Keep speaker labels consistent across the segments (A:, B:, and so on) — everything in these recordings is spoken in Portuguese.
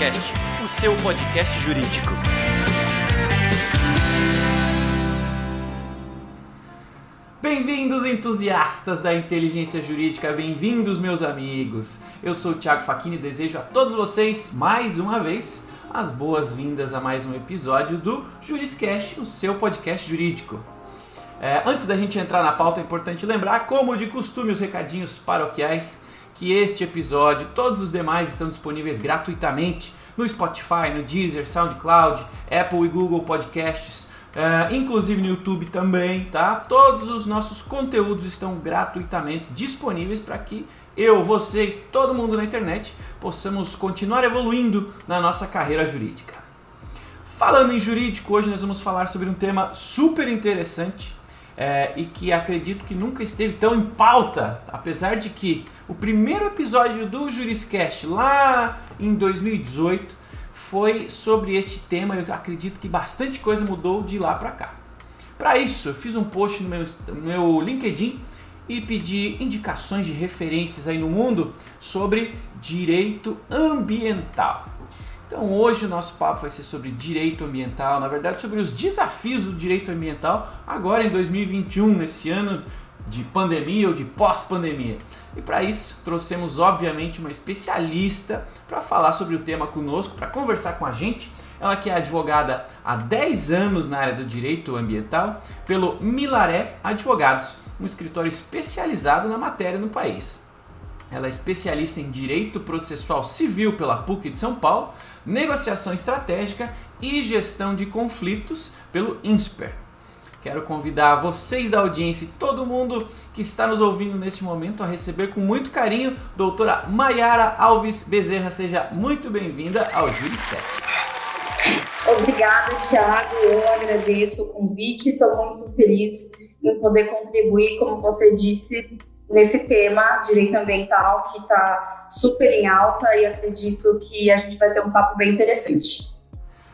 A: Juriscast, o seu podcast jurídico.
B: Bem-vindos, entusiastas da inteligência jurídica, bem-vindos, meus amigos. Eu sou o Thiago Facchini e desejo a todos vocês, mais uma vez, as boas-vindas a mais um episódio do Juriscast, o seu podcast jurídico. É, antes da gente entrar na pauta, é importante lembrar, como de costume, os recadinhos paroquiais, que este episódio e todos os demais estão disponíveis gratuitamente no Spotify, no Deezer, SoundCloud, Apple e Google Podcasts, uh, inclusive no YouTube também, tá? Todos os nossos conteúdos estão gratuitamente disponíveis para que eu, você e todo mundo na internet possamos continuar evoluindo na nossa carreira jurídica. Falando em jurídico, hoje nós vamos falar sobre um tema super interessante é, e que acredito que nunca esteve tão em pauta, apesar de que o primeiro episódio do Juriscast lá em 2018 foi sobre este tema. Eu acredito que bastante coisa mudou de lá para cá. Para isso, eu fiz um post no meu, no meu LinkedIn e pedi indicações de referências aí no mundo sobre direito ambiental. Então hoje o nosso papo vai ser sobre direito ambiental, na verdade sobre os desafios do direito ambiental agora em 2021, nesse ano de pandemia ou de pós-pandemia. E para isso trouxemos obviamente uma especialista para falar sobre o tema conosco, para conversar com a gente. Ela que é advogada há 10 anos na área do direito ambiental pelo Milaré Advogados, um escritório especializado na matéria no país. Ela é especialista em direito processual civil pela PUC de São Paulo negociação estratégica e gestão de conflitos pelo INSPER. Quero convidar vocês da audiência e todo mundo que está nos ouvindo neste momento a receber com muito carinho doutora Maiara Alves Bezerra. Seja muito bem-vinda ao Juriscast.
C: Obrigada, Thiago. Eu agradeço o convite. Estou muito feliz em poder contribuir, como você disse, nesse tema direito ambiental que está super em alta e acredito que a gente vai ter um papo bem interessante.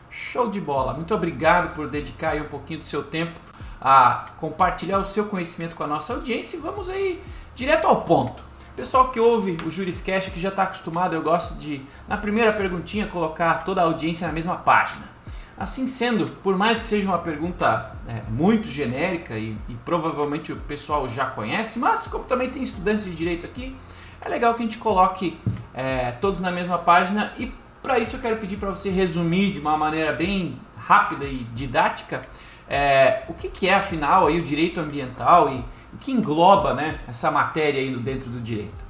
B: Show de bola! Muito obrigado por dedicar um pouquinho do seu tempo a compartilhar o seu conhecimento com a nossa audiência e vamos aí direto ao ponto. Pessoal que ouve o Juriscast que já está acostumado, eu gosto de, na primeira perguntinha, colocar toda a audiência na mesma página. Assim sendo, por mais que seja uma pergunta é, muito genérica e, e, provavelmente o pessoal já conhece, mas como também tem estudantes de direito aqui, é legal que a gente coloque é, todos na mesma página e para isso eu quero pedir para você resumir de uma maneira bem rápida e didática é, o que, que, é afinal aí o direito ambiental e o que engloba né, essa matéria aí dentro do direito.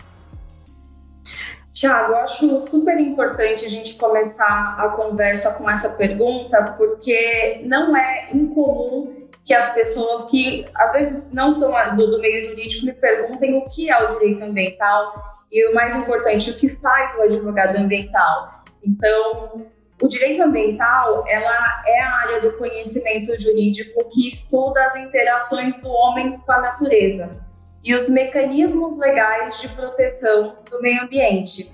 C: Tiago, eu acho super importante a gente começar a conversa com essa pergunta, porque não é incomum que as pessoas que às vezes não são do, do, meio jurídico me perguntem o que é o direito ambiental e o mais importante, o que faz o advogado ambiental. Então, o direito ambiental, ela é a área do conhecimento jurídico que estuda as interações do homem com a natureza e os mecanismos legais de proteção do meio ambiente.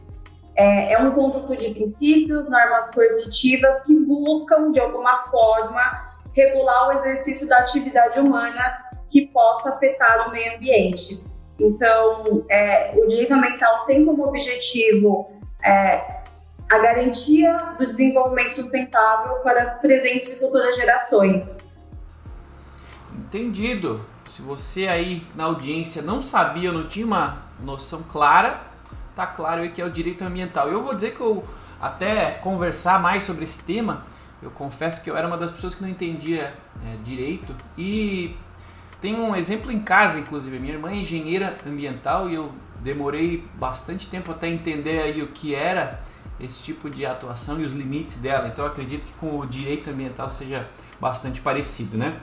C: É, é um conjunto de princípios, normas coercitivas que buscam, de alguma forma, regular o exercício da atividade humana que possa afetar o meio ambiente. Então, é, o direito ambiental tem como objetivo é, a garantia do desenvolvimento sustentável para as presentes e futuras gerações.
B: Entendido. Se você aí na audiência não sabia, não tinha uma noção clara, tá claro aí que é o direito ambiental. Eu vou dizer que eu até conversar mais sobre esse tema, eu confesso que eu era uma das pessoas que não entendia é, direito e tem um exemplo em casa, inclusive. Minha irmã é engenheira ambiental e eu demorei bastante tempo até entender aí o que era esse tipo de atuação e os limites dela. Então acredito que com o direito ambiental seja bastante parecido, né?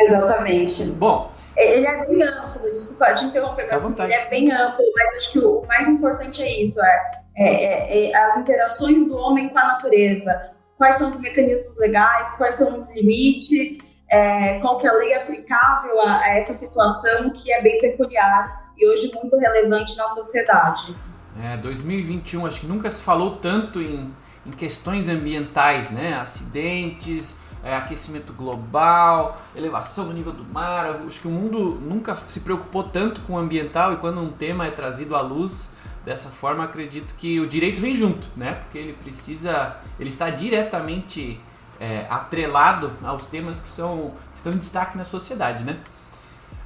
C: Exatamente.
B: Bom.
C: Ele é bem amplo, desculpa te interromper, mas assim, ele é bem amplo, mas acho que o mais importante é isso, é, é, é, é, as interações do homem com a natureza. Quais são os mecanismos legais, quais são os limites, é, qual que é a lei aplicável a, a essa situação que é bem peculiar e hoje muito relevante na sociedade.
B: É, 2021, acho que nunca se falou tanto em, em questões ambientais, né? Acidentes, é, aquecimento global, elevação do nível do mar. Acho que o mundo nunca se preocupou tanto com o ambiental e quando um tema é trazido à luz, dessa forma acredito que o direito vem junto, né? Porque ele precisa, ele está diretamente é, atrelado aos temas que são estão em destaque na sociedade, né?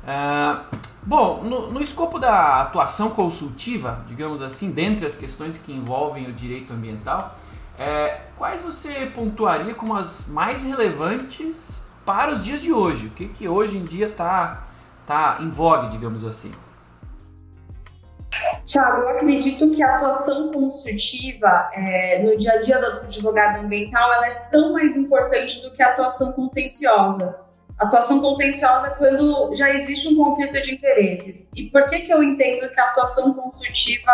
B: Uh, bom, no, no, escopo da atuação consultiva, digamos assim, dentre as questões que envolvem o direito ambiental, é, quais você pontuaria como as mais relevantes para os dias de hoje? O que, que hoje em dia está tá em vogue, digamos assim?
C: Tiago, eu acredito que a atuação consultiva é, no dia a dia do advogado ambiental ela é tão mais importante do que a atuação contenciosa. Atuação contenciosa é quando já existe um conflito de interesses. E por que, que eu entendo que a atuação consultiva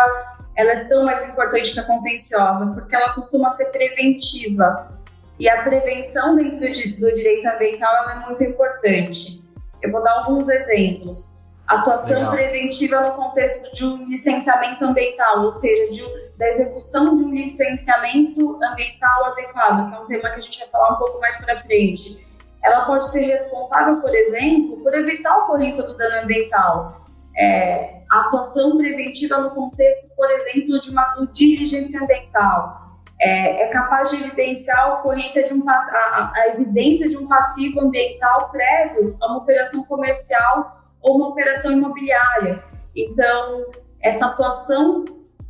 C: ela é tão mais importante que a contenciosa? Porque ela costuma ser preventiva. E a prevenção dentro do, do direito ambiental é muito importante. Eu vou dar alguns exemplos. Atuação Legal. preventiva no contexto de um licenciamento ambiental, ou seja, de, da execução de um licenciamento ambiental adequado, que é um tema que a gente vai falar um pouco mais para frente. Ela pode ser responsável, por exemplo, por evitar a ocorrência do dano ambiental. É, a atuação preventiva no contexto, por exemplo, de uma diligência ambiental. É, é, capaz de evidenciar a ocorrência de um a, a evidência de um passivo ambiental prévio a uma operação comercial ou uma operação imobiliária. Então, essa atuação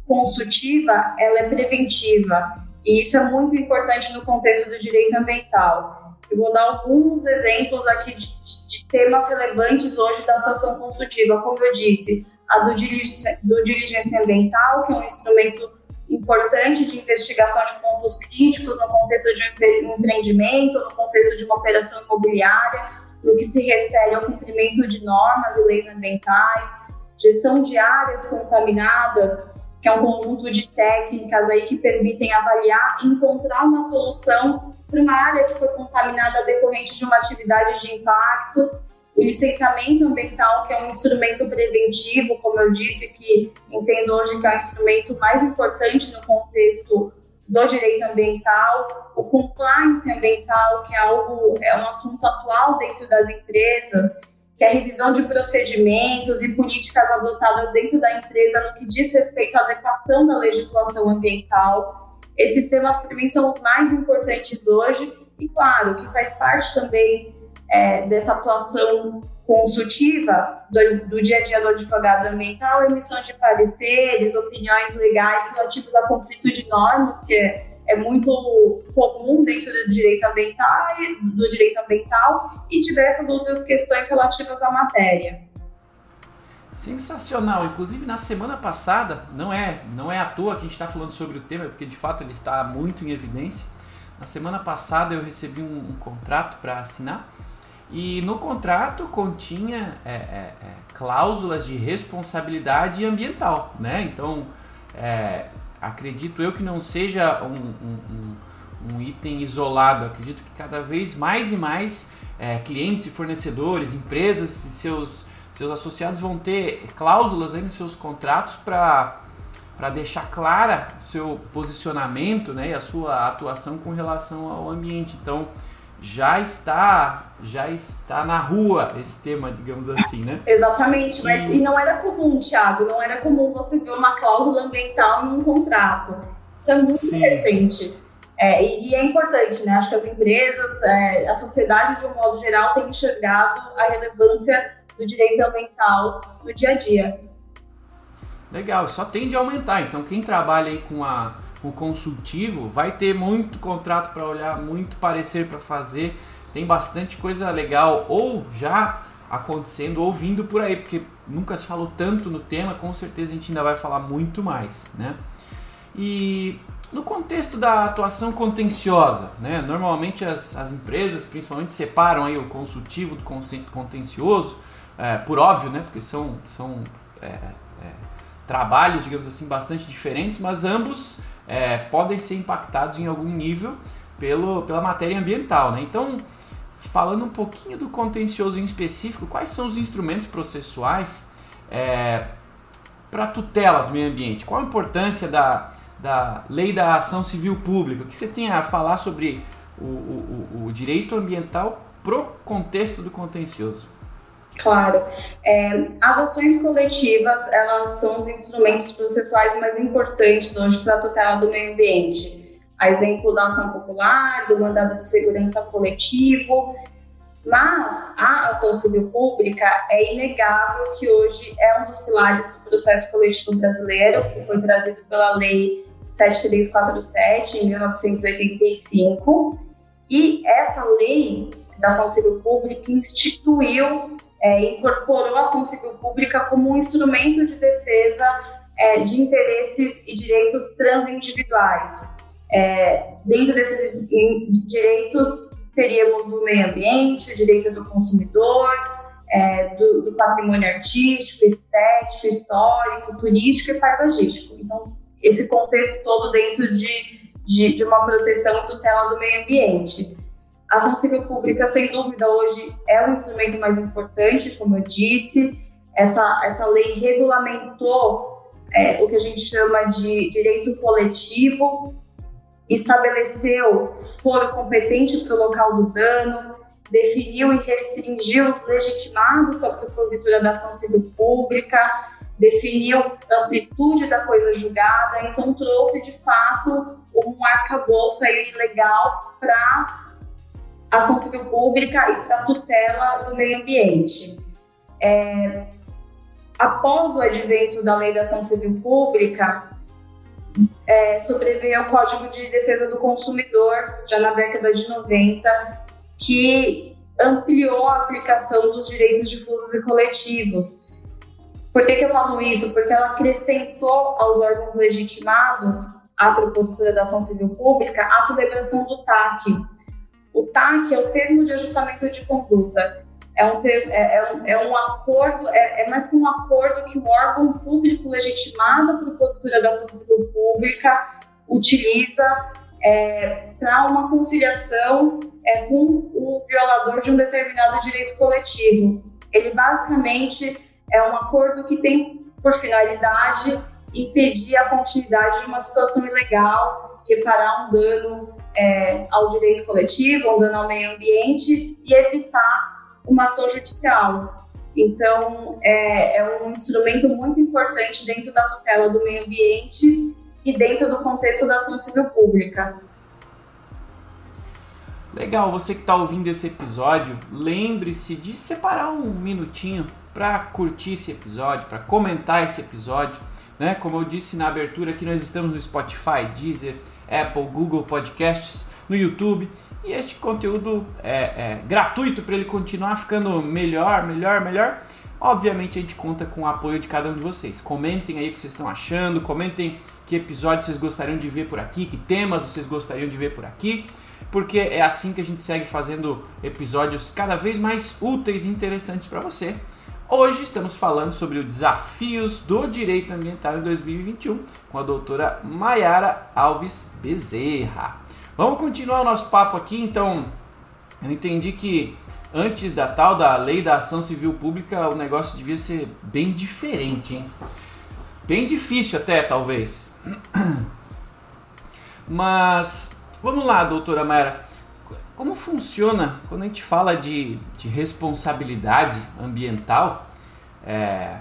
C: consultiva, ela é preventiva, e isso é muito importante no contexto do direito ambiental. Eu vou dar alguns exemplos aqui de, de temas relevantes hoje da atuação consultiva, como eu disse, a do diligência, do diligência ambiental, que é um instrumento importante de investigação de pontos críticos no contexto de um empreendimento, no contexto de uma operação imobiliária, no que se refere ao cumprimento de normas e leis ambientais, gestão de áreas contaminadas, que é um conjunto de técnicas aí que permitem avaliar e encontrar uma solução para uma área que foi contaminada decorrente de uma atividade de impacto. O licenciamento ambiental, que é um instrumento preventivo, como eu disse, que entendo hoje que é o instrumento mais importante no contexto do direito ambiental, o compliance ambiental, que é algo é um assunto atual dentro das empresas, que é a revisão de procedimentos e políticas adotadas dentro da empresa no que diz respeito à adequação da legislação ambiental. Esses temas para mim são os mais importantes hoje e claro que faz parte também é, dessa atuação consultiva do, do, dia a dia do advogado ambiental, emissão de pareceres, opiniões legais relativos a conflito de normas, que é, é muito comum dentro do direito ambiental, do direito ambiental e diversas outras questões relativas à matéria.
B: Sensacional. Inclusive na semana passada, não é, não é à toa que a gente está falando sobre o tema, porque de fato ele está muito em evidência. Na semana passada eu recebi um, um contrato para assinar e no contrato continha é, é, é, cláusulas de responsabilidade ambiental, né? Então, é, acredito eu que não seja um, um, um, item isolado. Acredito que cada vez mais e mais é, clientes e fornecedores, empresas e seus, seus associados vão ter cláusulas aí nos seus contratos para para deixar clara seu posicionamento né, e a sua atuação com relação ao ambiente. Então, já está já está na rua esse tema, digamos assim, né?
C: Exatamente, mas e não era comum, Thiago, não era comum você ver uma cláusula ambiental num contrato. Isso é muito Sim. recente. É, e, é importante, né? Acho que as empresas, é, a sociedade de um modo geral tem enxergado a relevância do direito ambiental no dia a dia.
B: Legal, só tende a aumentar. Então, quem trabalha aí com a o consultivo, vai ter muito contrato para olhar, muito parecer para fazer, tem bastante coisa legal ou já acontecendo ou vindo por aí, porque nunca se falou tanto no tema, com certeza a gente ainda vai falar muito mais, né? E no contexto da atuação contenciosa, né? Normalmente as, as empresas, principalmente, separam aí o consultivo do contencioso, é, por óbvio, né? Porque são, são é, é, trabalhos, digamos assim, bastante diferentes, mas ambos é, podem ser impactados em algum nível pelo, pela matéria ambiental. Né? Então, falando um pouquinho do contencioso em específico, quais são os instrumentos processuais é, para tutela do meio ambiente? Qual a importância da, da lei da ação civil pública? O que você tem a falar sobre o, o, o direito ambiental pro contexto do contencioso?
C: Claro. É, as ações coletivas, elas são os instrumentos processuais mais importantes hoje para a tutela do meio ambiente. A exemplo da ação popular, do mandado de segurança coletivo, mas a ação civil pública é inegável que hoje é um dos pilares do processo coletivo brasileiro, que foi trazido pela Lei 7347, em 1985. E essa lei da ação civil pública instituiu, é, incorporou a ação civil pública como um instrumento de defesa é, de interesses e direitos transindividuais. É, dentro desses direitos, teríamos o meio ambiente, direito do consumidor, é, do, do, patrimônio artístico, estético, histórico, turístico e paisagístico. Então, esse contexto todo dentro de, de, de uma proteção e tutela do meio ambiente. A ação civil pública, sem dúvida, hoje é o instrumento mais importante, como eu disse. Essa, essa lei regulamentou é, o que a gente chama de direito coletivo, estabeleceu foro competente para o local do dano, definiu e restringiu os legitimados para a propositura da ação civil pública, definiu a amplitude da coisa julgada, então trouxe de fato um arcabouço aí legal para ação civil pública e para tutela do meio ambiente. É, após o advento da lei da ação civil pública, é, sobreveio o Código de Defesa do Consumidor, já na década de 90, que ampliou a aplicação dos direitos difusos e coletivos. Por que, que eu falo isso? Porque ela acrescentou aos órgãos legitimados à propositura da ação civil pública a celebração do TAC. O TAC é o termo de ajustamento de conduta. É um, ter, é, é, um, é um acordo, é, é, mais que um acordo que o órgão público legitimado à propositura da ação civil pública utiliza é, para uma conciliação é, com o violador de um determinado direito coletivo. Ele basicamente é um acordo que tem por finalidade impedir a continuidade de uma situação ilegal, reparar um dano é, ao direito coletivo, um dano ao meio ambiente e evitar uma ação judicial. Então, é, é um instrumento muito importante dentro da tutela do meio ambiente e dentro do contexto da ação civil pública.
B: Legal, você que está ouvindo esse episódio, lembre-se de separar um minutinho para curtir esse episódio, para comentar esse episódio. Né? Como eu disse na abertura, aqui nós estamos no Spotify, Deezer, Apple, Google Podcasts, no YouTube. E este conteúdo é, é gratuito para ele continuar ficando melhor, melhor, melhor. Obviamente a gente conta com o apoio de cada um de vocês. Comentem aí o que vocês estão achando, comentem que episódios vocês gostariam de ver por aqui, que temas vocês gostariam de ver por aqui porque é assim que a gente segue fazendo episódios cada vez mais úteis e interessantes para você. Hoje estamos falando sobre os desafios do direito ambiental em 2021 com a doutora Maiara Alves Bezerra. Vamos continuar o nosso papo aqui, então. Eu entendi que antes da tal da lei da ação civil pública o negócio devia ser bem diferente, hein? Bem difícil até, talvez. Mas Vamos lá, doutora Mayra. Como funciona quando a gente fala de, de responsabilidade ambiental? É,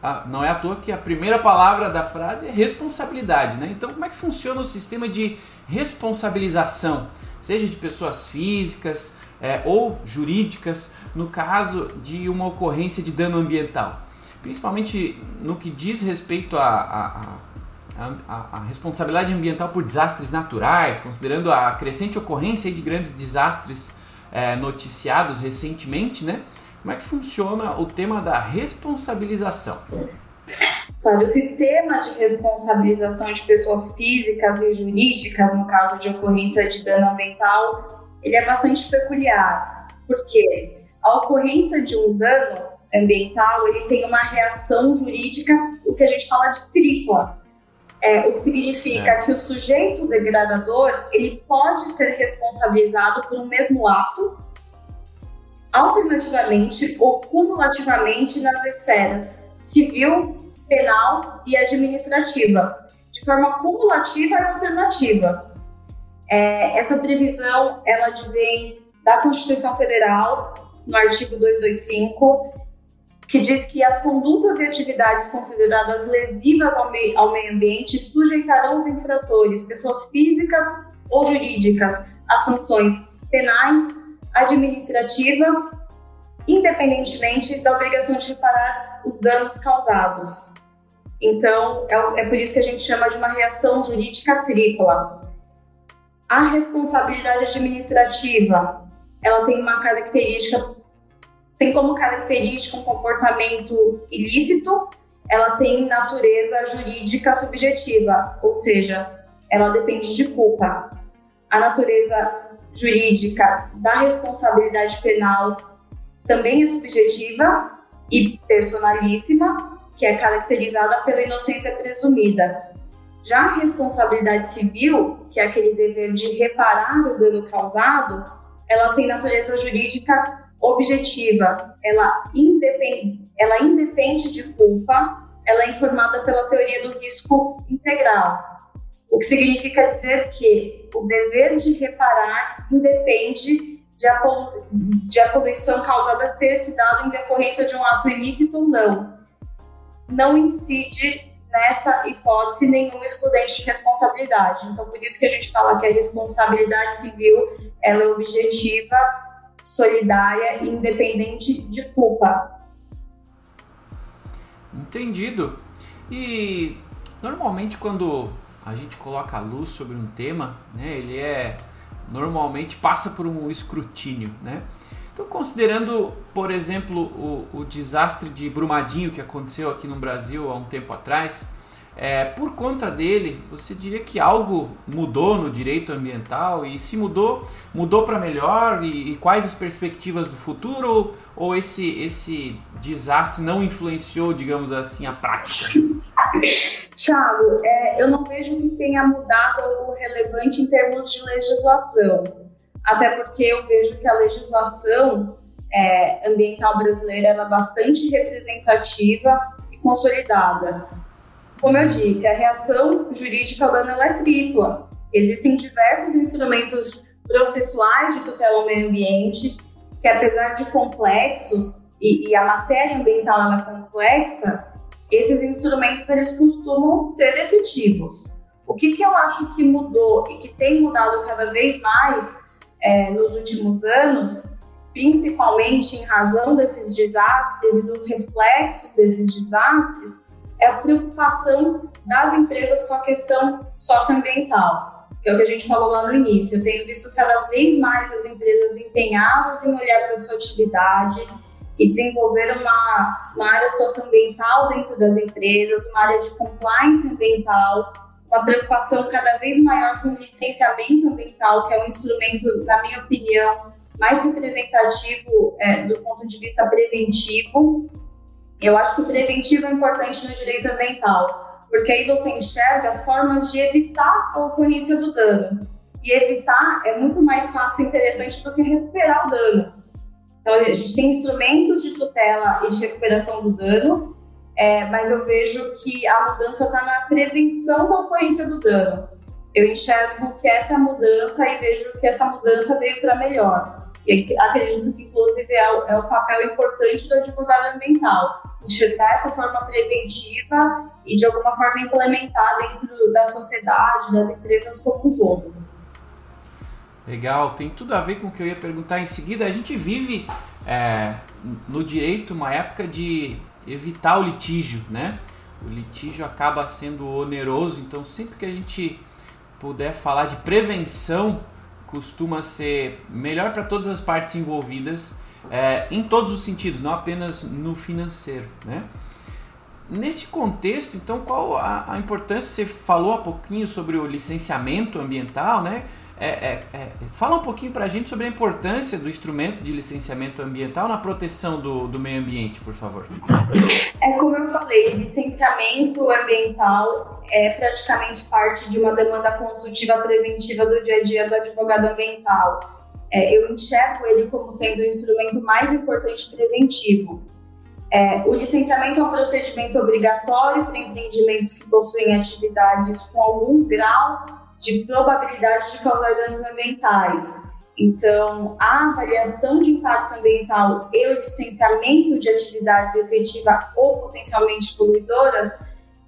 B: a, não é à toa que a primeira palavra da frase é responsabilidade, né? Então, como é que funciona o sistema de responsabilização, seja de pessoas físicas é, ou jurídicas, no caso de uma ocorrência de dano ambiental? Principalmente no que diz respeito a, a, a a, a, responsabilidade ambiental por desastres naturais, considerando a crescente ocorrência de grandes desastres é, noticiados recentemente, né? Como é que funciona o tema da responsabilização?
C: Olha, o sistema de responsabilização de pessoas físicas e jurídicas, no caso de ocorrência de dano ambiental, ele é bastante peculiar, porque a ocorrência de um dano ambiental ele tem uma reação jurídica, o que a gente fala de tripla. É, o que significa é. que o sujeito degradador ele pode ser responsabilizado por um mesmo ato, alternativamente ou cumulativamente nas esferas civil, penal e administrativa, de forma cumulativa e alternativa. É, essa previsão ela advém da Constituição Federal no artigo 225, que diz que as condutas e atividades consideradas lesivas ao meio, ao meio ambiente sujeitarão os infratores, pessoas físicas ou jurídicas, a sanções penais, administrativas, independentemente da obrigação de reparar os danos causados. Então, é, é por isso que a gente chama de uma reação jurídica tripla. A responsabilidade administrativa, ela tem uma característica, tem como característica um comportamento ilícito, ela tem natureza jurídica subjetiva, ou seja, ela depende de culpa. A natureza jurídica da responsabilidade penal também é subjetiva e personalíssima, que é caracterizada pela inocência presumida. Já a responsabilidade civil, que é aquele dever de reparar o dano causado, ela tem natureza jurídica objetiva, ela independe, ela independe de culpa, ela é informada pela teoria do risco integral, o que significa dizer que o dever de reparar independe de a, de a poluição causada ter se dado em decorrência de um ato ilícito ou não não incide nessa hipótese nenhuma excludente de responsabilidade. Então, por isso que a gente fala que a responsabilidade civil ela é objetiva, solidária e independente de culpa.
B: Entendido. E normalmente quando a gente coloca a luz sobre um tema, né, ele é normalmente passa por um escrutínio, né? Então, considerando, por exemplo, o, o, desastre de Brumadinho que aconteceu aqui no Brasil há um tempo atrás, é, por conta dele, você diria que algo mudou no direito ambiental? E se mudou, mudou para melhor? E, e, quais as perspectivas do futuro? Ou, esse, esse desastre não influenciou, digamos assim, a prática?
C: Thiago, é, eu não vejo que tenha mudado algo relevante em termos de legislação até porque eu vejo que a legislação é, ambiental brasileira é bastante representativa e consolidada. Como eu disse, a reação jurídica dano é tripla. Existem diversos instrumentos processuais de tutela ao meio ambiente que, apesar de complexos e, e a matéria ambiental é complexa, esses instrumentos eles costumam ser efetivos. O que, que eu acho que mudou e que tem mudado cada vez mais é, nos últimos anos, principalmente em razão desses desastres e dos reflexos desses desastres, é a preocupação das empresas com a questão socioambiental, que é o que a gente falou lá no início. Eu tenho visto cada vez mais as empresas empenhadas em olhar para a sua atividade e desenvolver uma, uma área socioambiental dentro das empresas, uma área de compliance ambiental, uma preocupação cada vez maior com o licenciamento ambiental, que é um instrumento, na minha opinião, mais representativo é, do ponto de vista preventivo. Eu acho que o preventivo é importante no direito ambiental, porque aí você enxerga formas de evitar a ocorrência do dano. E evitar é muito mais fácil e interessante do que recuperar o dano. Então, a gente tem instrumentos de tutela e de recuperação do dano, é, mas eu vejo que a mudança está na prevenção da ocorrência do dano. Eu enxergo que essa mudança e vejo que essa mudança veio para melhor. E acredito que, inclusive, é o, é o papel importante do advogado ambiental, enxergar essa forma preventiva e, de alguma forma, implementar dentro da sociedade, das empresas como um todo.
B: Legal, tem tudo a ver com o que eu ia perguntar em seguida. A gente vive é, no direito uma época de evitar o litígio, né? O litígio acaba sendo oneroso, então sempre que a gente puder falar de prevenção, costuma ser melhor para todas as partes envolvidas, é, em todos os sentidos, não apenas no financeiro, né? Nesse contexto, então, qual a, a importância? Você falou há pouquinho sobre o licenciamento ambiental, né? É, é, é, fala um pouquinho para a gente sobre a importância do instrumento de licenciamento ambiental na proteção do, do meio ambiente, por favor.
C: É como eu falei, licenciamento ambiental é praticamente parte de uma demanda consultiva preventiva do dia a dia do advogado ambiental. É, eu enxergo ele como sendo o instrumento mais importante preventivo. É, o licenciamento é um procedimento obrigatório para empreendimentos que possuem atividades com algum grau de probabilidade de causar danos ambientais. Então, a avaliação de impacto ambiental e o licenciamento de atividades efetivas ou potencialmente poluidoras,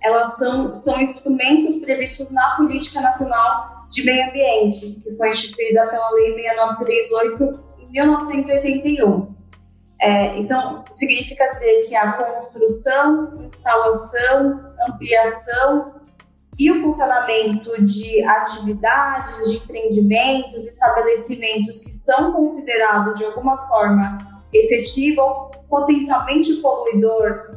C: elas são, são instrumentos previstos na Política Nacional de Meio Ambiente, que foi instituída pela Lei 6938 em 1981. É, então, significa dizer que a construção, instalação, ampliação e o funcionamento de atividades, de empreendimentos, estabelecimentos que são considerados de alguma forma efetivo ou potencialmente poluidor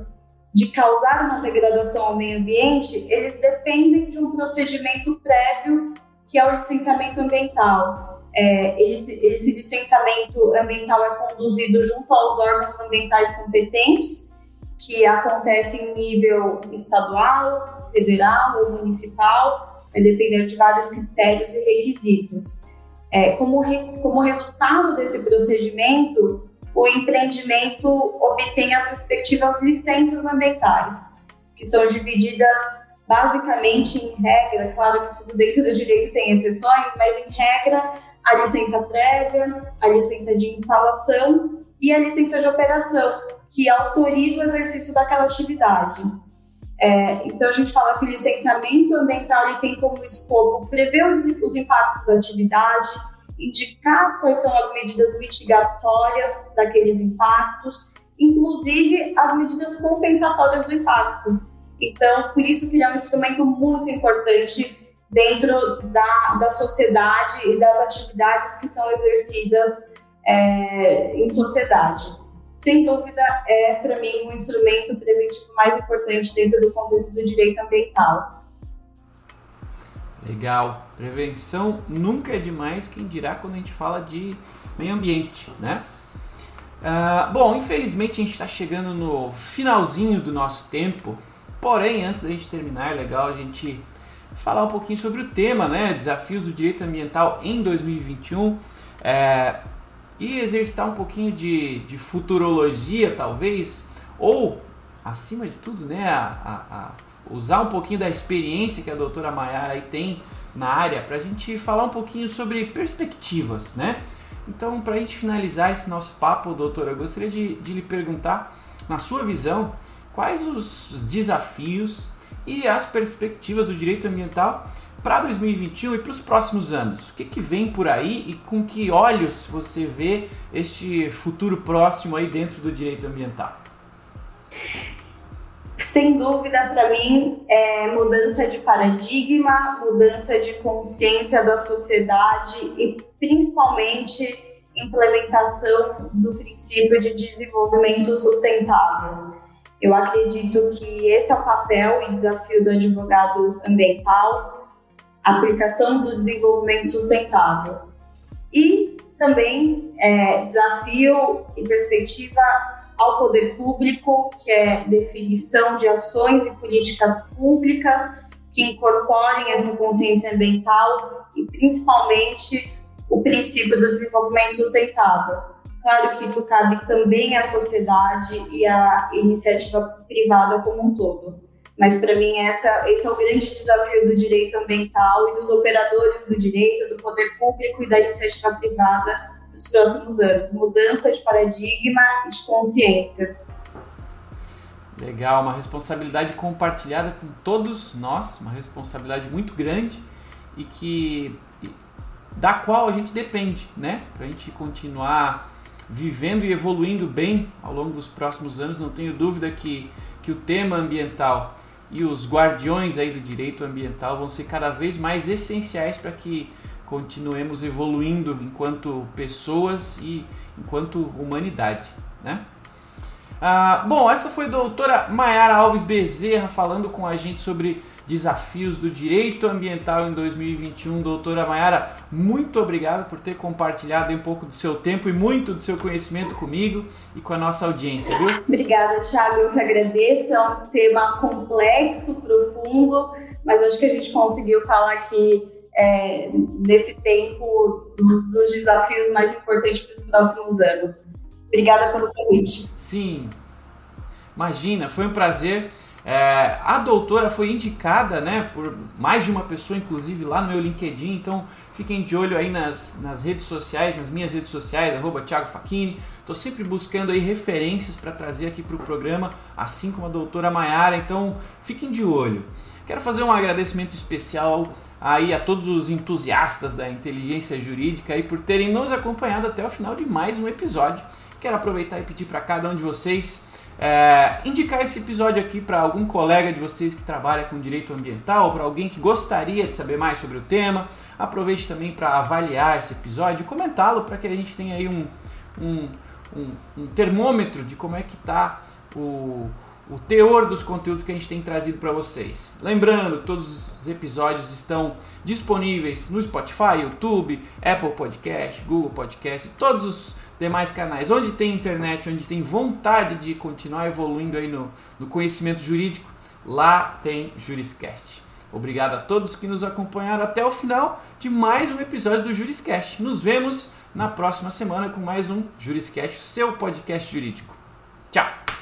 C: de causar uma degradação ao meio ambiente, eles dependem de um procedimento prévio que é o licenciamento ambiental. É, esse, esse licenciamento ambiental é conduzido junto aos órgãos ambientais competentes, que acontece em nível estadual, federal ou municipal, vai depender de vários critérios e requisitos. É, como, re, como resultado desse procedimento, o empreendimento obtém as respectivas licenças ambientais, que são divididas basicamente em regra, claro que tudo dentro do direito tem exceções, mas em regra, a licença prévia, a licença de instalação e a licença de operação, que autoriza o exercício daquela atividade. É, então, a gente fala que o licenciamento ambiental tem como escopo prever os, os impactos da atividade, indicar quais são as medidas mitigatórias daqueles impactos, inclusive as medidas compensatórias do impacto. Então, por isso que ele é um instrumento muito importante dentro da, da sociedade e das atividades que são exercidas é, em sociedade sem dúvida, é, para mim, um instrumento preventivo mais importante dentro do contexto do direito ambiental.
B: Legal. Prevenção nunca é demais, quem dirá quando a gente fala de meio ambiente, né? Uh, bom, infelizmente a gente está chegando no finalzinho do nosso tempo, porém, antes da gente terminar, é legal a gente falar um pouquinho sobre o tema, né? Desafios do direito ambiental em 2021. É, e exercitar um pouquinho de, de futurologia, talvez, ou, acima de tudo, né, a, a, a usar um pouquinho da experiência que a doutora Maiara tem na área para a gente falar um pouquinho sobre perspectivas, né? Então, para a gente finalizar esse nosso papo, doutora, eu gostaria de, de lhe perguntar, na sua visão, quais os desafios e as perspectivas do direito ambiental para 2021 e para os próximos anos? O que, que vem por aí e com que olhos você vê este futuro próximo aí dentro do direito ambiental?
C: Sem dúvida, para mim, é mudança de paradigma, mudança de consciência da sociedade e principalmente implementação do princípio de desenvolvimento sustentável. Eu acredito que esse é o papel e desafio do advogado ambiental, aplicação do desenvolvimento sustentável. E também é, desafio e perspectiva ao poder público, que é definição de ações e políticas públicas que incorporem essa consciência ambiental e principalmente o princípio do desenvolvimento sustentável. Claro que isso cabe também à sociedade e à iniciativa privada como um todo. Mas para mim essa, esse é o grande desafio do direito ambiental e dos operadores do direito, do poder público e da iniciativa privada nos próximos anos. Mudança de paradigma e de consciência.
B: Legal, uma responsabilidade compartilhada com todos nós, uma responsabilidade muito grande e que da qual a gente depende, né? Para a gente continuar vivendo e evoluindo bem ao longo dos próximos anos. Não tenho dúvida que, que o tema ambiental e os guardiões aí do direito ambiental vão ser cada vez mais essenciais para que continuemos evoluindo enquanto pessoas e enquanto humanidade, né? Ah, bom, essa foi a doutora Mayara Alves Bezerra falando com a gente sobre desafios do direito ambiental em 2021. Doutora Mayara, muito obrigado por ter compartilhado um pouco do seu tempo e muito do seu conhecimento comigo e com a nossa audiência, viu?
C: Obrigada, Thiago. Eu que agradeço. É um tema complexo, profundo, mas acho que a gente conseguiu falar aqui é, nesse tempo dos, dos desafios mais importantes para os próximos anos. Obrigada pelo convite.
B: Sim. Imagina, foi um prazer. É, a doutora foi indicada né, por mais de uma pessoa, inclusive lá no meu LinkedIn, então fiquem de olho aí nas, nas redes sociais, nas minhas redes sociais, arroba Thiago Facchini. Estou sempre buscando aí referências para trazer aqui para o programa, assim como a doutora Maiara, então fiquem de olho. Quero fazer um agradecimento especial aí a todos os entusiastas da inteligência jurídica aí por terem nos acompanhado até o final de mais um episódio. Quero aproveitar e pedir para cada um de vocês é, indicar esse episódio aqui para algum colega de vocês que trabalha com direito ambiental, para alguém que gostaria de saber mais sobre o tema. Aproveite também para avaliar esse episódio, comentá-lo para que a gente tenha aí um, um, um, um termômetro de como é que está o, o teor dos conteúdos que a gente tem trazido para vocês. Lembrando, todos os episódios estão disponíveis no Spotify, YouTube, Apple Podcast, Google Podcast, todos os demais canais. Onde tem internet, onde tem vontade de continuar evoluindo aí no, no conhecimento jurídico, lá tem Juriscast. Obrigado a todos que nos acompanharam até o final de mais um episódio do Juriscast. Nos vemos na próxima semana com mais um Juriscast, seu podcast jurídico. Tchau!